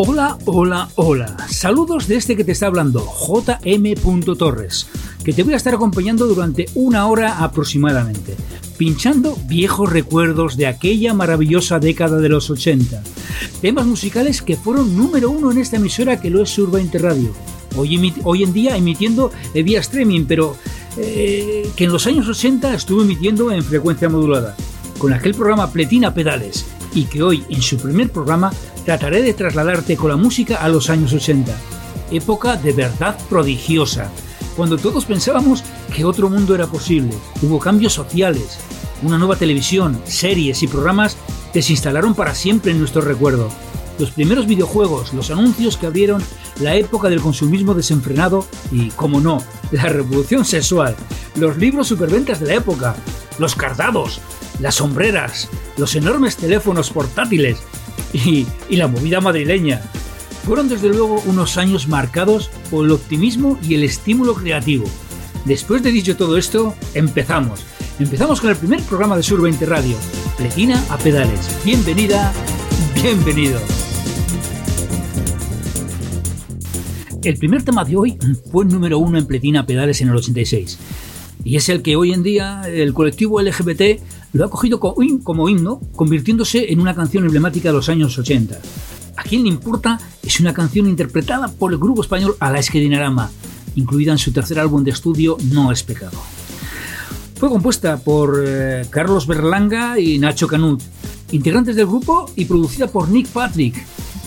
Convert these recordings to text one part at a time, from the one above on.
Hola, hola, hola. Saludos de este que te está hablando, JM. Torres, que te voy a estar acompañando durante una hora aproximadamente, pinchando viejos recuerdos de aquella maravillosa década de los 80. Temas musicales que fueron número uno en esta emisora que lo es Surba Radio. Hoy, en día emitiendo vía streaming, pero eh, que en los años 80 estuvo emitiendo en frecuencia modulada, con aquel programa Pletina Pedales, y que hoy en su primer programa trataré de trasladarte con la música a los años 80, época de verdad prodigiosa, cuando todos pensábamos que otro mundo era posible. Hubo cambios sociales, una nueva televisión, series y programas que se instalaron para siempre en nuestro recuerdo. Los primeros videojuegos, los anuncios que abrieron la época del consumismo desenfrenado y, como no, la revolución sexual, los libros superventas de la época, los cardados, las sombreras, los enormes teléfonos portátiles, y, la movida madrileña. Fueron desde luego unos años marcados por el optimismo y el estímulo creativo. Después de dicho todo esto, empezamos. Empezamos con el primer programa de Sur 20 Radio, Pletina a Pedales. Bienvenida, bienvenido. El primer tema de hoy fue el número uno en Pletina a Pedales en el 86. Y es el que hoy en día el colectivo LGBT lo ha cogido como himno, convirtiéndose en una canción emblemática de los años 80. ¿A quién le importa? Es una canción interpretada por el grupo español Alaska Dinarama, incluida en su tercer álbum de estudio No es pecado. Fue compuesta por eh, Carlos Berlanga y Nacho Canut, integrantes del grupo y producida por Nick Patrick.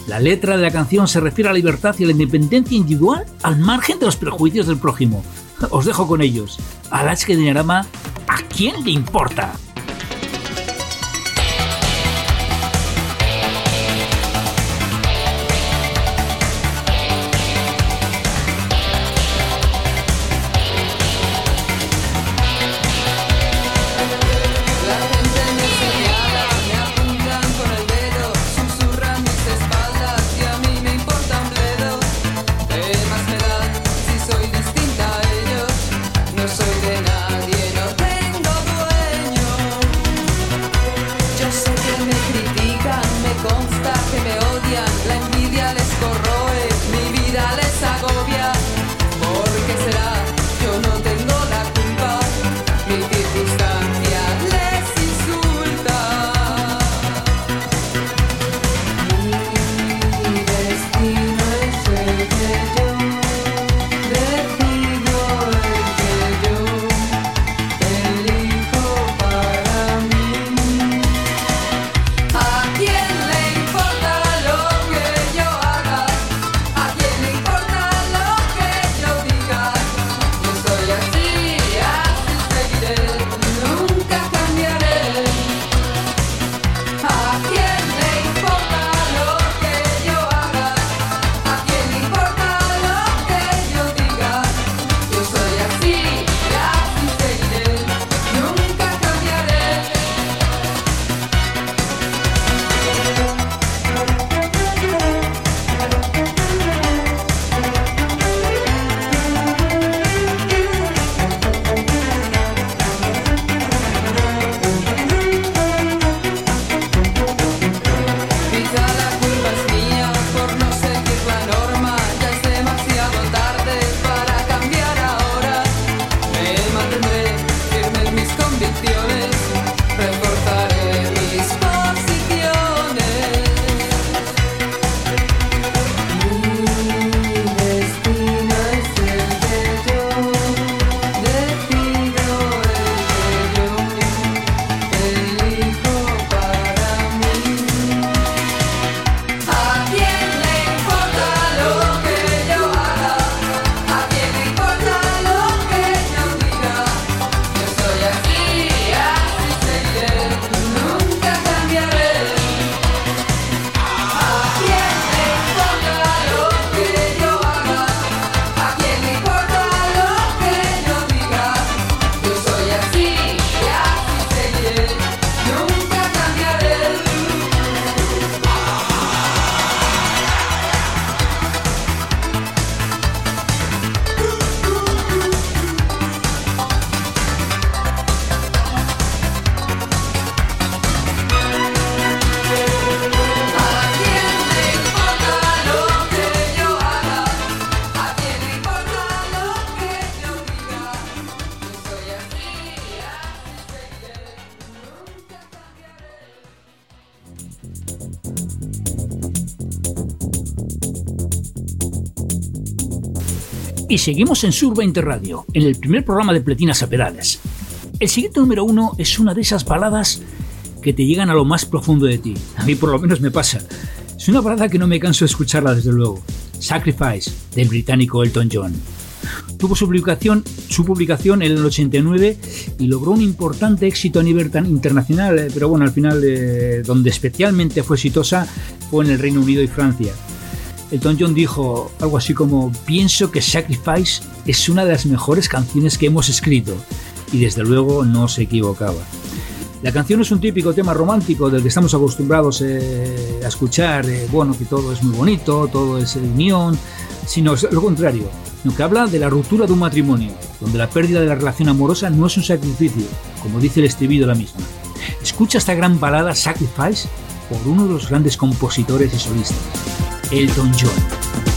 La letra de la canción se refiere a la libertad y a la independencia individual al margen de los prejuicios del prójimo. Os dejo con ellos. Alaska Dinarama, ¿a quién le importa? Y seguimos en Sur 20 Radio, en el primer programa de Pletinas a Pedales. El siguiente número uno es una de esas baladas que te llegan a lo más profundo de ti. A mí por lo menos me pasa. Es una balada que no me canso de escucharla desde luego. Sacrifice, del británico Elton John. Tuvo su publicación, su publicación en el 89 y logró un importante éxito a nivel internacional, eh, pero bueno, al final eh, donde especialmente fue exitosa fue en el Reino Unido y Francia. Elton John dijo algo así como, pienso que Sacrifice es una de las mejores canciones que hemos escrito. Y desde luego no se equivocaba. La canción es un típico tema romántico del que estamos acostumbrados eh, a escuchar, eh, bueno, que todo es muy bonito, todo es unión, sino lo contrario, lo que habla de la ruptura de un matrimonio, donde la pérdida de la relación amorosa no es un sacrificio, como dice el estribillo de la misma. Escucha esta gran balada Sacrifice por uno de los grandes compositores y solistas. Elton John.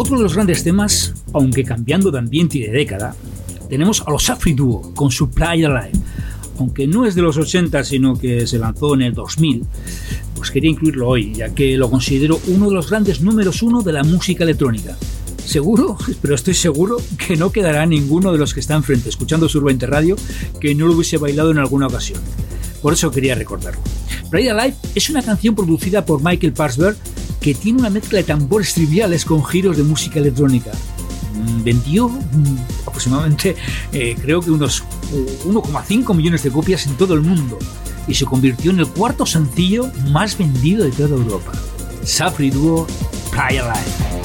Otro de los grandes temas, aunque cambiando de ambiente y de década, tenemos a los Afri Duo con su Playa Live. Aunque no es de los 80, sino que se lanzó en el 2000, pues quería incluirlo hoy, ya que lo considero uno de los grandes números uno de la música electrónica. Seguro, pero estoy seguro que no quedará ninguno de los que están frente escuchando Survente Radio que no lo hubiese bailado en alguna ocasión. Por eso quería recordarlo. Playa Live es una canción producida por Michael Parsberg que tiene una mezcla de tambores triviales con giros de música electrónica. Mm, vendió mm, aproximadamente, eh, creo que unos 1,5 millones de copias en todo el mundo y se convirtió en el cuarto sencillo más vendido de toda Europa. Safri Duo Playa Live.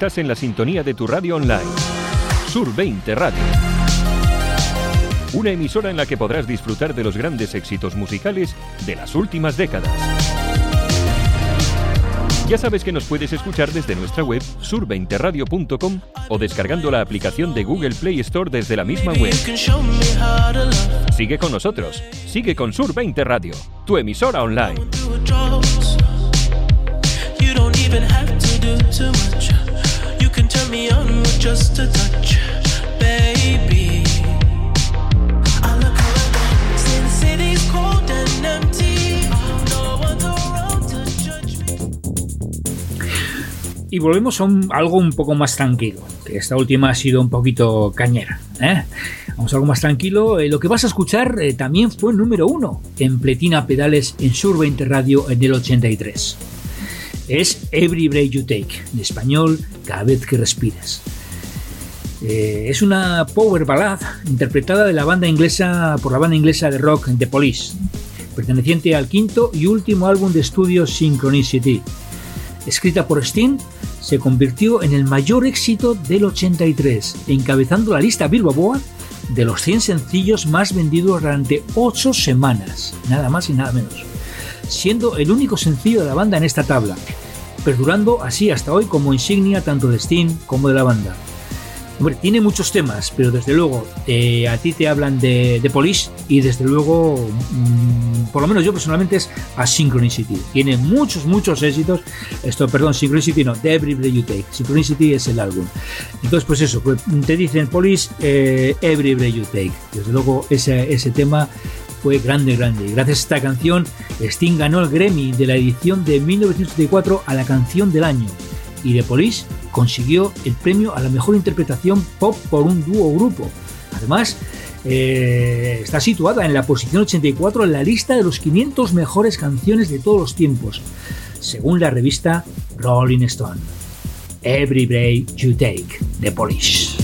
Estás en la sintonía de tu radio online. Sur 20 Radio. Una emisora en la que podrás disfrutar de los grandes éxitos musicales de las últimas décadas. Ya sabes que nos puedes escuchar desde nuestra web sur20radio.com o descargando la aplicación de Google Play Store desde la misma web. Sigue con nosotros, sigue con Sur 20 Radio, tu emisora online. Y volvemos a algo un poco más tranquilo, que esta última ha sido un poquito cañera. ¿eh? Vamos a algo más tranquilo. Eh, lo que vas a escuchar eh, también fue número uno en Pletina Pedales en Sur 20 Radio en el 83. Es Every Break You Take, en español, cada vez que respires. es una power ballad interpretada de la banda inglesa por la banda inglesa de rock The Police, perteneciente al quinto y último álbum de estudio Synchronicity. Escrita por Sting, se convirtió en el mayor éxito del 83, encabezando la lista Billboard de los 100 sencillos más vendidos durante 8 semanas, nada más y nada menos, siendo el único sencillo de la banda en esta tabla, perdurando así hasta hoy como insignia tanto de Sting como de la banda. Tiene muchos temas, pero desde luego eh, a ti te hablan de, de Police y desde luego, mm, por lo menos yo personalmente es a Synchronicity. Tiene muchos, muchos éxitos. Esto, perdón, Synchronicity no, The Every Breath You Take. Synchronicity es el álbum. Entonces, pues eso, pues, te dicen Police, eh, Every Breath You Take. Desde luego ese, ese tema fue grande, grande. Gracias a esta canción, Sting ganó el Grammy de la edición de 1974 a la canción del año. Y The Police consiguió el premio a la mejor interpretación pop por un dúo grupo. Además, eh, está situada en la posición 84 en la lista de los 500 mejores canciones de todos los tiempos, según la revista Rolling Stone. Every Break You Take, The Police.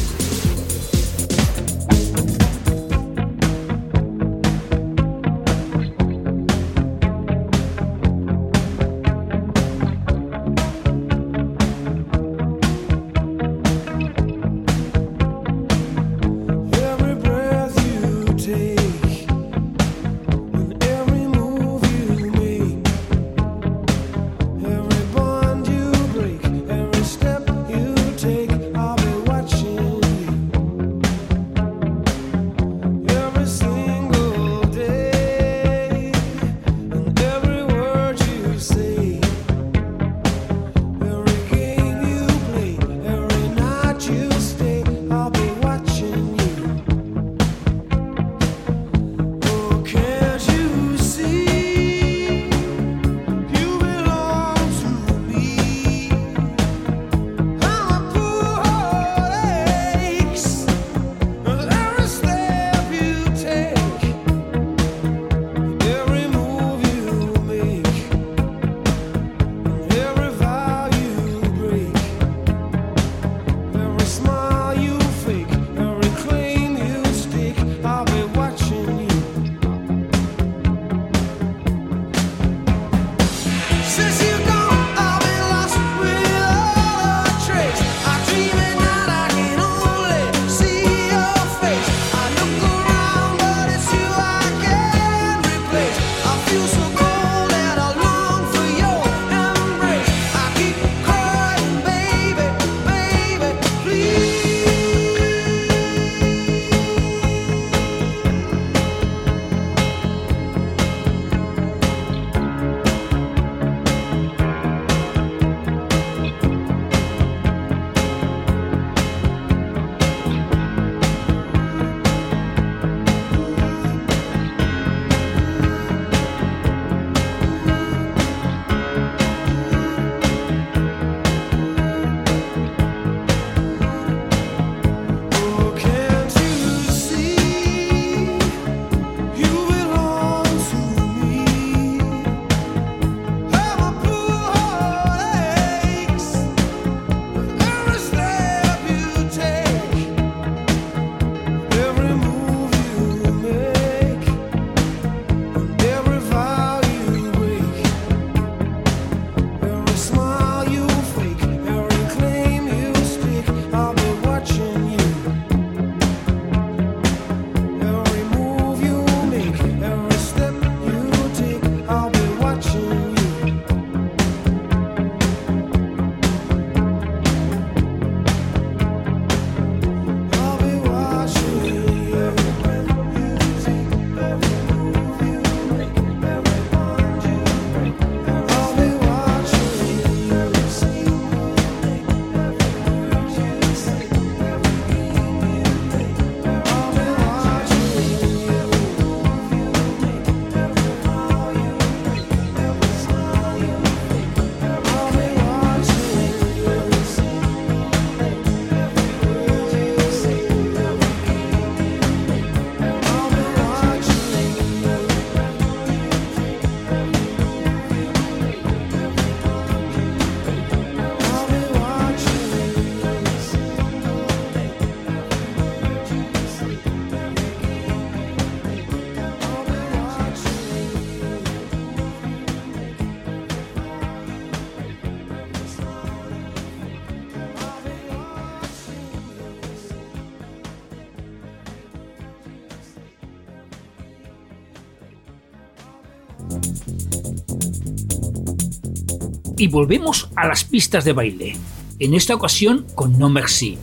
Y volvemos a las pistas de baile, en esta ocasión con No Merci,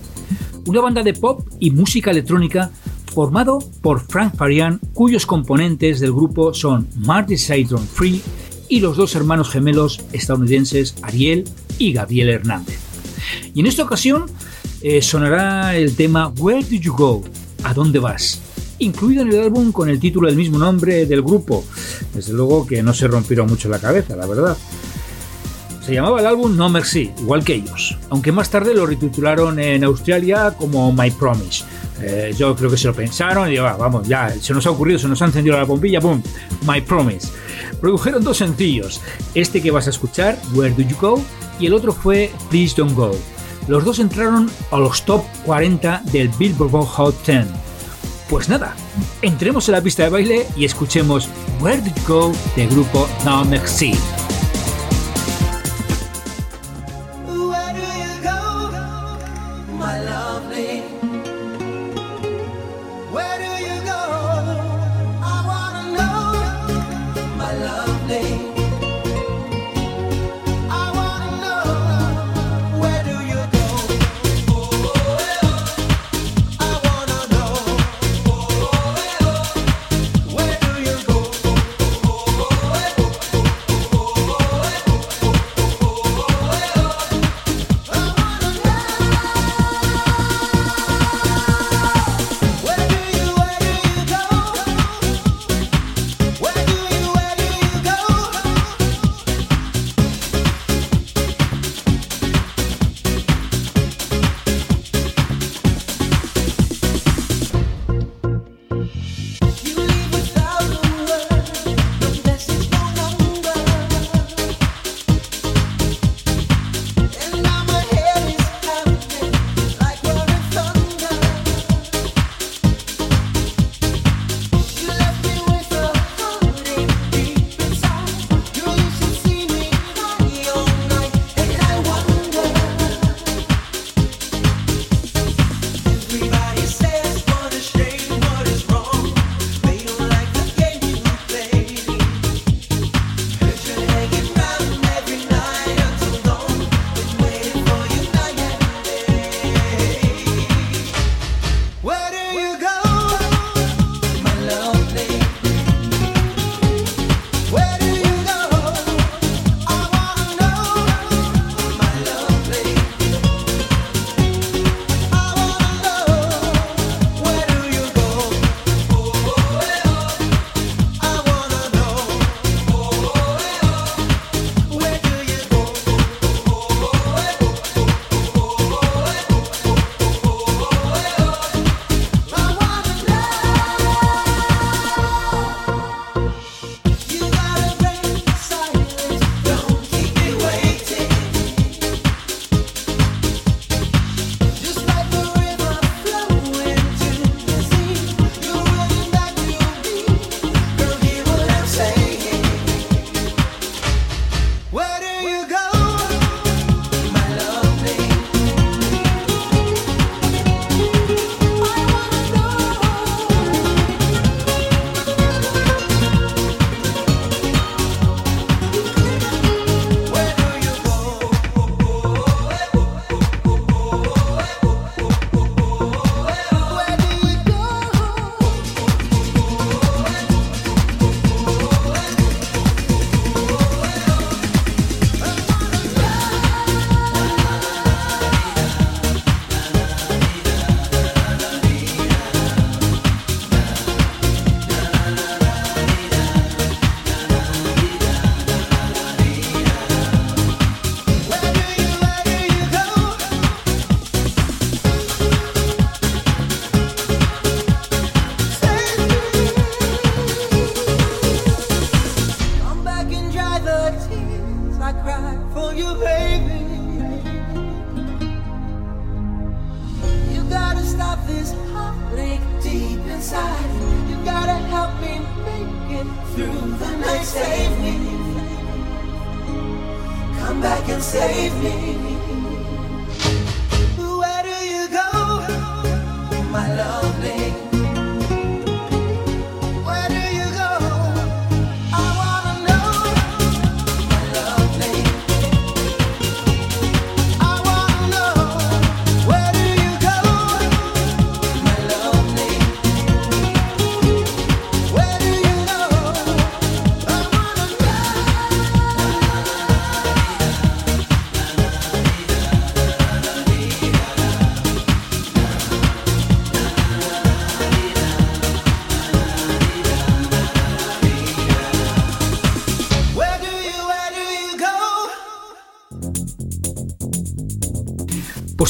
una banda de pop y música electrónica formado por Frank Farian, cuyos componentes del grupo son Marty Saydron Free y los dos hermanos gemelos estadounidenses Ariel y Gabriel Hernández. Y en esta ocasión eh, sonará el tema Where Do You Go? ¿A dónde vas? incluido en el álbum con el título del mismo nombre del grupo. Desde luego que no se rompieron mucho la cabeza, la verdad. Se llamaba el álbum No Mercy, igual que ellos, aunque más tarde lo retitularon en Australia como My Promise. Eh, yo creo que se lo pensaron y ah, vamos, ya, se nos ha ocurrido, se nos ha encendido la bombilla, boom, My Promise. Produjeron dos sencillos, este que vas a escuchar, Where Do You Go, y el otro fue Please Don't Go. Los dos entraron a los top 40 del Billboard Hot 10. Pues nada, entremos en la pista de baile y escuchemos Where Do You Go del grupo No Merci.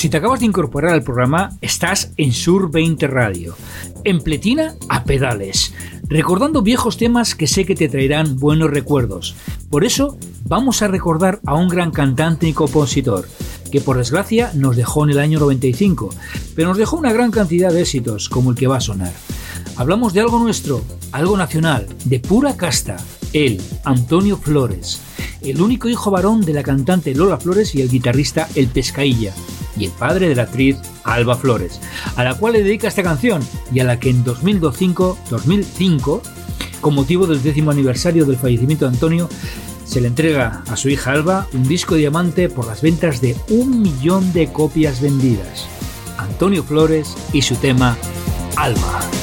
Si te acabas de incorporar al programa, estás en Sur 20 Radio, en pletina a pedales, recordando viejos temas que sé que te traerán buenos recuerdos. Por eso vamos a recordar a un gran cantante y compositor, que por desgracia nos dejó en el año 95, pero nos dejó una gran cantidad de éxitos como el que va a sonar. Hablamos de algo nuestro, algo nacional, de pura casta. Él, Antonio Flores, el único hijo varón de la cantante Lola Flores y el guitarrista El Pescailla, y el padre de la actriz Alba Flores, a la cual le dedica esta canción y a la que en 2005, 2005 con motivo del décimo aniversario del fallecimiento de Antonio, se le entrega a su hija Alba un disco diamante por las ventas de un millón de copias vendidas. Antonio Flores y su tema Alba.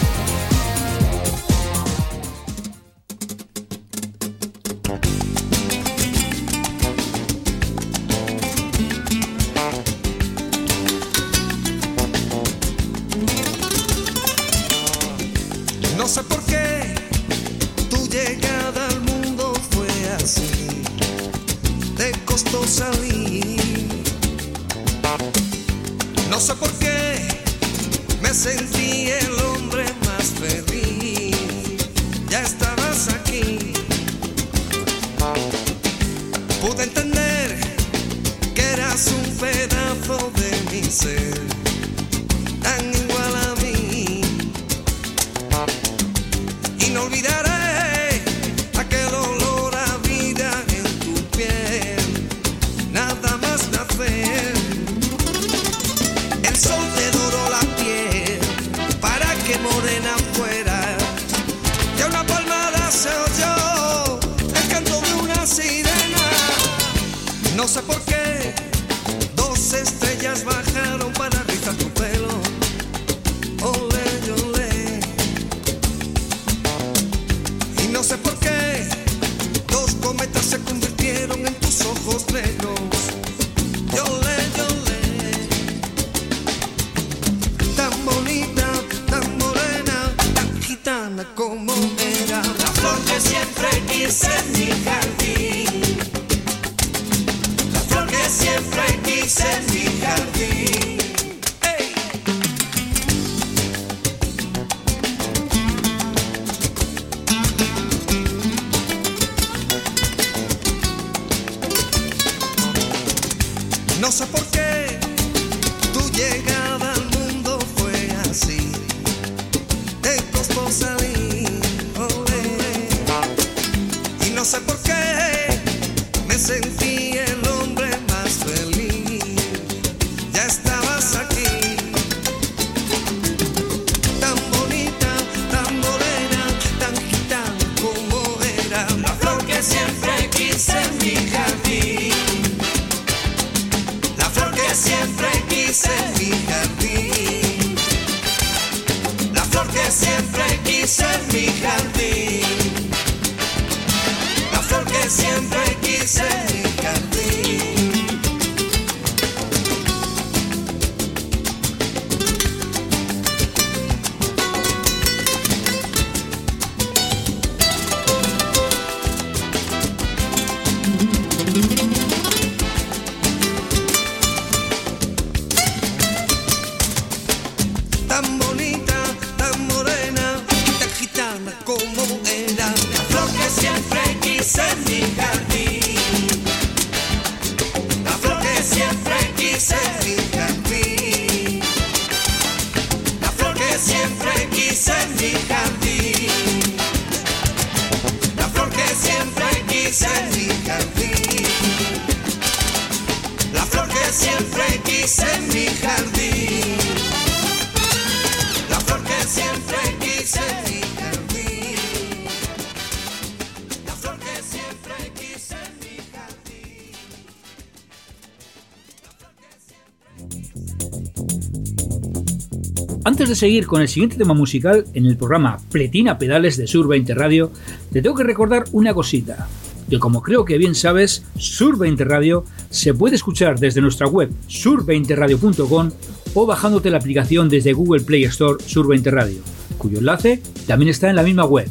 De seguir con el siguiente tema musical en el programa Pletina Pedales de Sur 20 Radio, te tengo que recordar una cosita, que como creo que bien sabes, Sur 20 Radio se puede escuchar desde nuestra web sur20radio.com o bajándote la aplicación desde Google Play Store Sur 20 Radio, cuyo enlace también está en la misma web.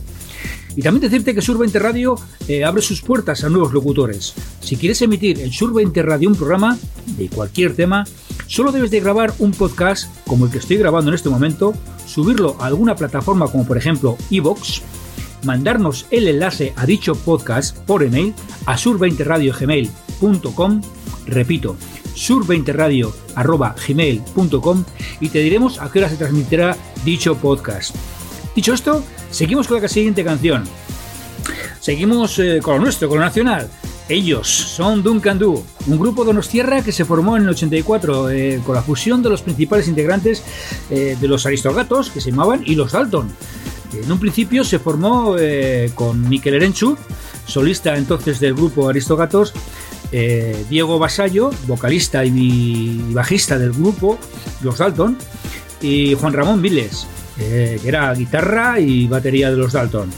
Y también decirte que Sur 20 Radio eh, abre sus puertas a nuevos locutores. Si quieres emitir en Sur 20 Radio un programa de cualquier tema, Solo debes de grabar un podcast como el que estoy grabando en este momento, subirlo a alguna plataforma como por ejemplo iVoox, mandarnos el enlace a dicho podcast por email a sur20radiogmail.com, repito, sur20radio.gmail.com y te diremos a qué hora se transmitirá dicho podcast. Dicho esto, seguimos con la siguiente canción. Seguimos eh, con lo nuestro, con lo nacional. Ellos son Duncan Du, un grupo de Donostierra que se formó en el 84 eh, con la fusión de los principales integrantes eh, de los Aristogatos, que se llamaban, y los Dalton. En un principio se formó con Miquel Erenchu, solista entonces del grupo Aristogatos, Diego Basallo, vocalista y, bajista del grupo, los Dalton, y Juan Ramón Viles, que era guitarra y batería de los Dalton.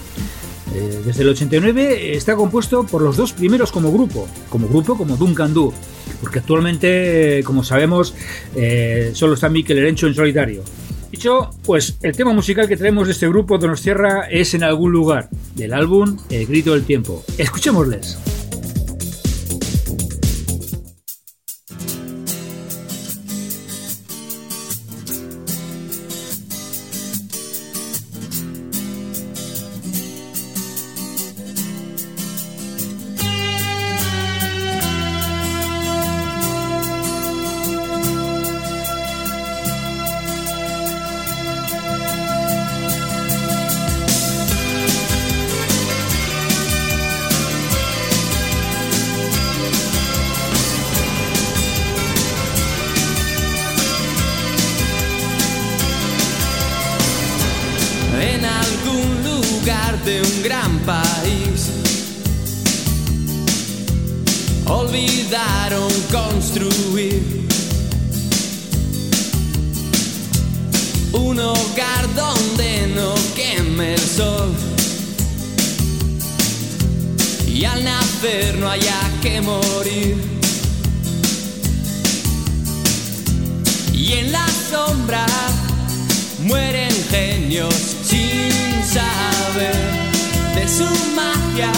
Eh, desde el 89 está compuesto por los dos primeros como grupo, como grupo como Duncan Du, porque actualmente, como sabemos, eh, solo está Mikel Erencho en solitario. Dicho, pues el tema musical que traemos de este grupo de Tierra es En algún lugar, del álbum El Grito del Tiempo. Escuchémosles. Pero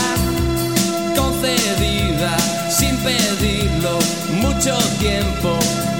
lo quieren creer. Las madres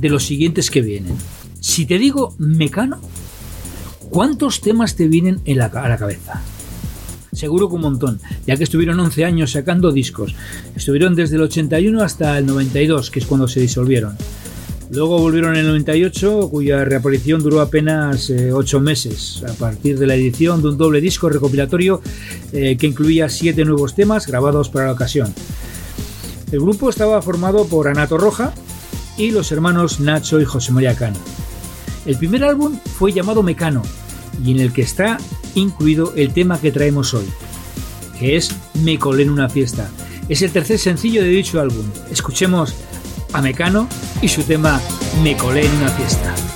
de los siguientes que vienen? Si te digo Mecano, ¿cuántos temas te vienen a la cabeza? Seguro que un montón, ya que estuvieron 11 años sacando discos. Estuvieron desde el 81 hasta el 92, que es cuando se disolvieron. Luego volvieron en el 98, cuya reaparición duró apenas 8 eh, meses, a partir de la edición de un doble disco recopilatorio eh, que incluía 7 nuevos temas grabados para la ocasión. El grupo estaba formado por Anato Roja y los hermanos Nacho y José María Cano. El primer álbum fue llamado Mecano y en el que está incluido el tema que traemos hoy, que es Me colé en una fiesta. Es el tercer sencillo de dicho álbum. Escuchemos a Mecano y su tema Me colé en una fiesta.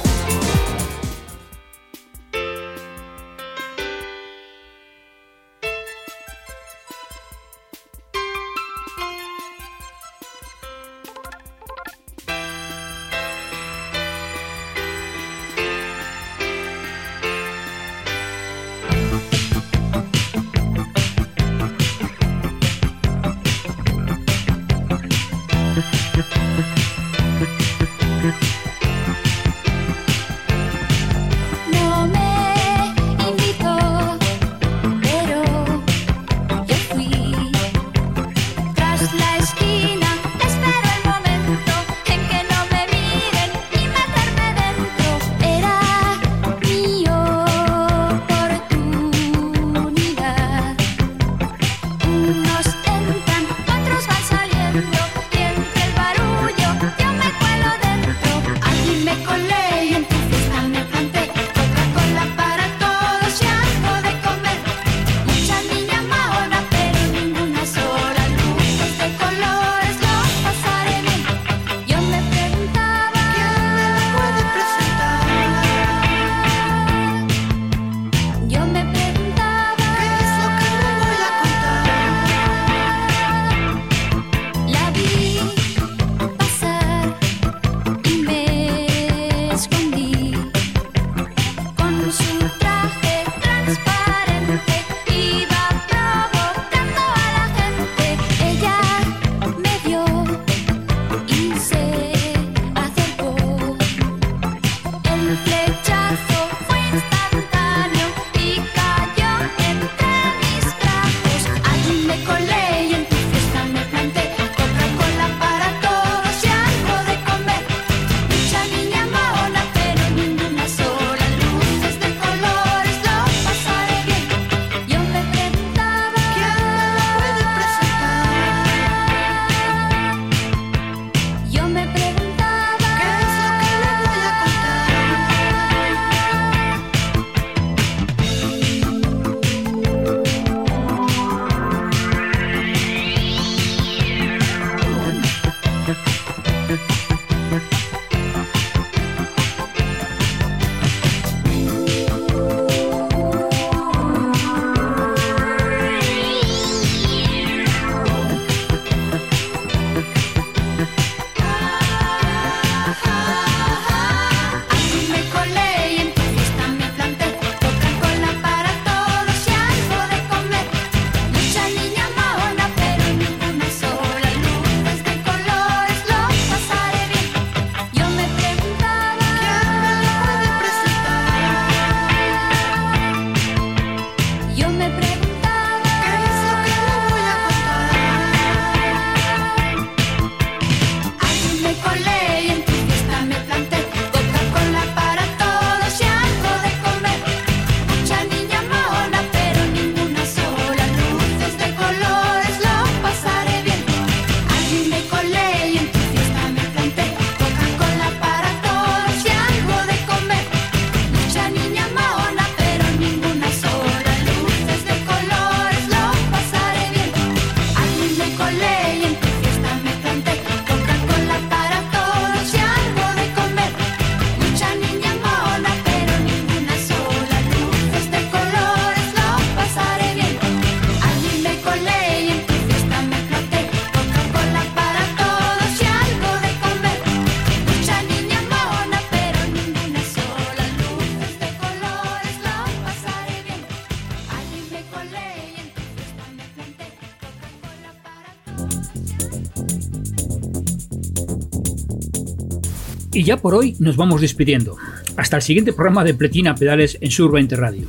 Y ya por hoy nos vamos despidiendo. Hasta el siguiente programa de Pletina Pedales en Sur 20 Radio.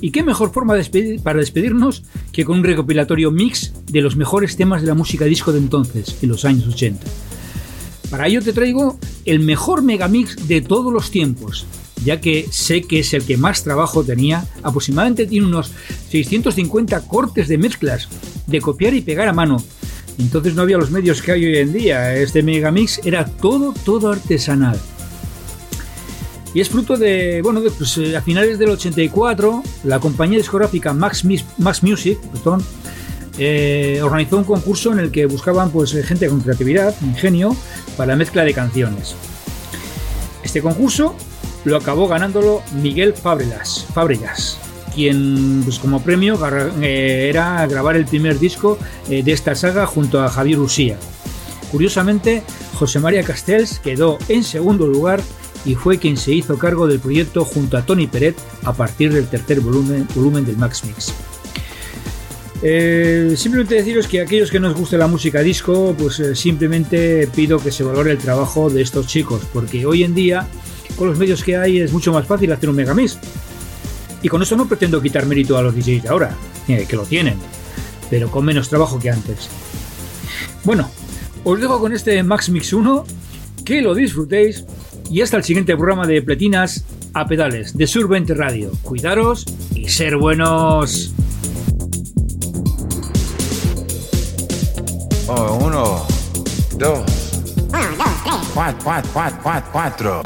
¿Y qué mejor forma para despedirnos que con un recopilatorio mix de los mejores temas de la música disco de entonces, en los años 80? Para ello te traigo el mejor megamix de todos los tiempos, ya que sé que es el que más trabajo tenía, aproximadamente tiene unos 650 cortes de mezclas, de copiar y pegar a mano. Entonces no había los medios que hay hoy en día, este megamix era todo, todo artesanal. Y es fruto de, bueno, pues, eh, a finales del 84, la compañía discográfica Max, Music eh, organizó un concurso en el que buscaban pues, gente con creatividad, ingenio, para la mezcla de canciones. Este concurso lo acabó ganándolo Miguel Fabregas, Fabregas quien pues, como premio eh, era grabar el primer disco de esta saga junto a Javier Usía. Curiosamente, José María Castells quedó en segundo lugar y fue quien se hizo cargo del proyecto junto a Tony Peret a partir del tercer volumen, volumen del Max Mix. Eh, simplemente deciros que aquellos que nos guste la música disco, pues eh, simplemente pido que se valore el trabajo de estos chicos, porque hoy en día, con los medios que hay, es mucho más fácil hacer un megamix. Y con eso no pretendo quitar mérito a los DJs de ahora, eh, que lo tienen, pero con menos trabajo que antes. Bueno, os dejo con este Max Mix 1, que lo disfrutéis y hasta el siguiente programa de Pletinas a pedales de Sur 20 Radio. Cuidaros y ser buenos. Oh, uno, dos, cuatro, cuatro, cuatro, cuatro.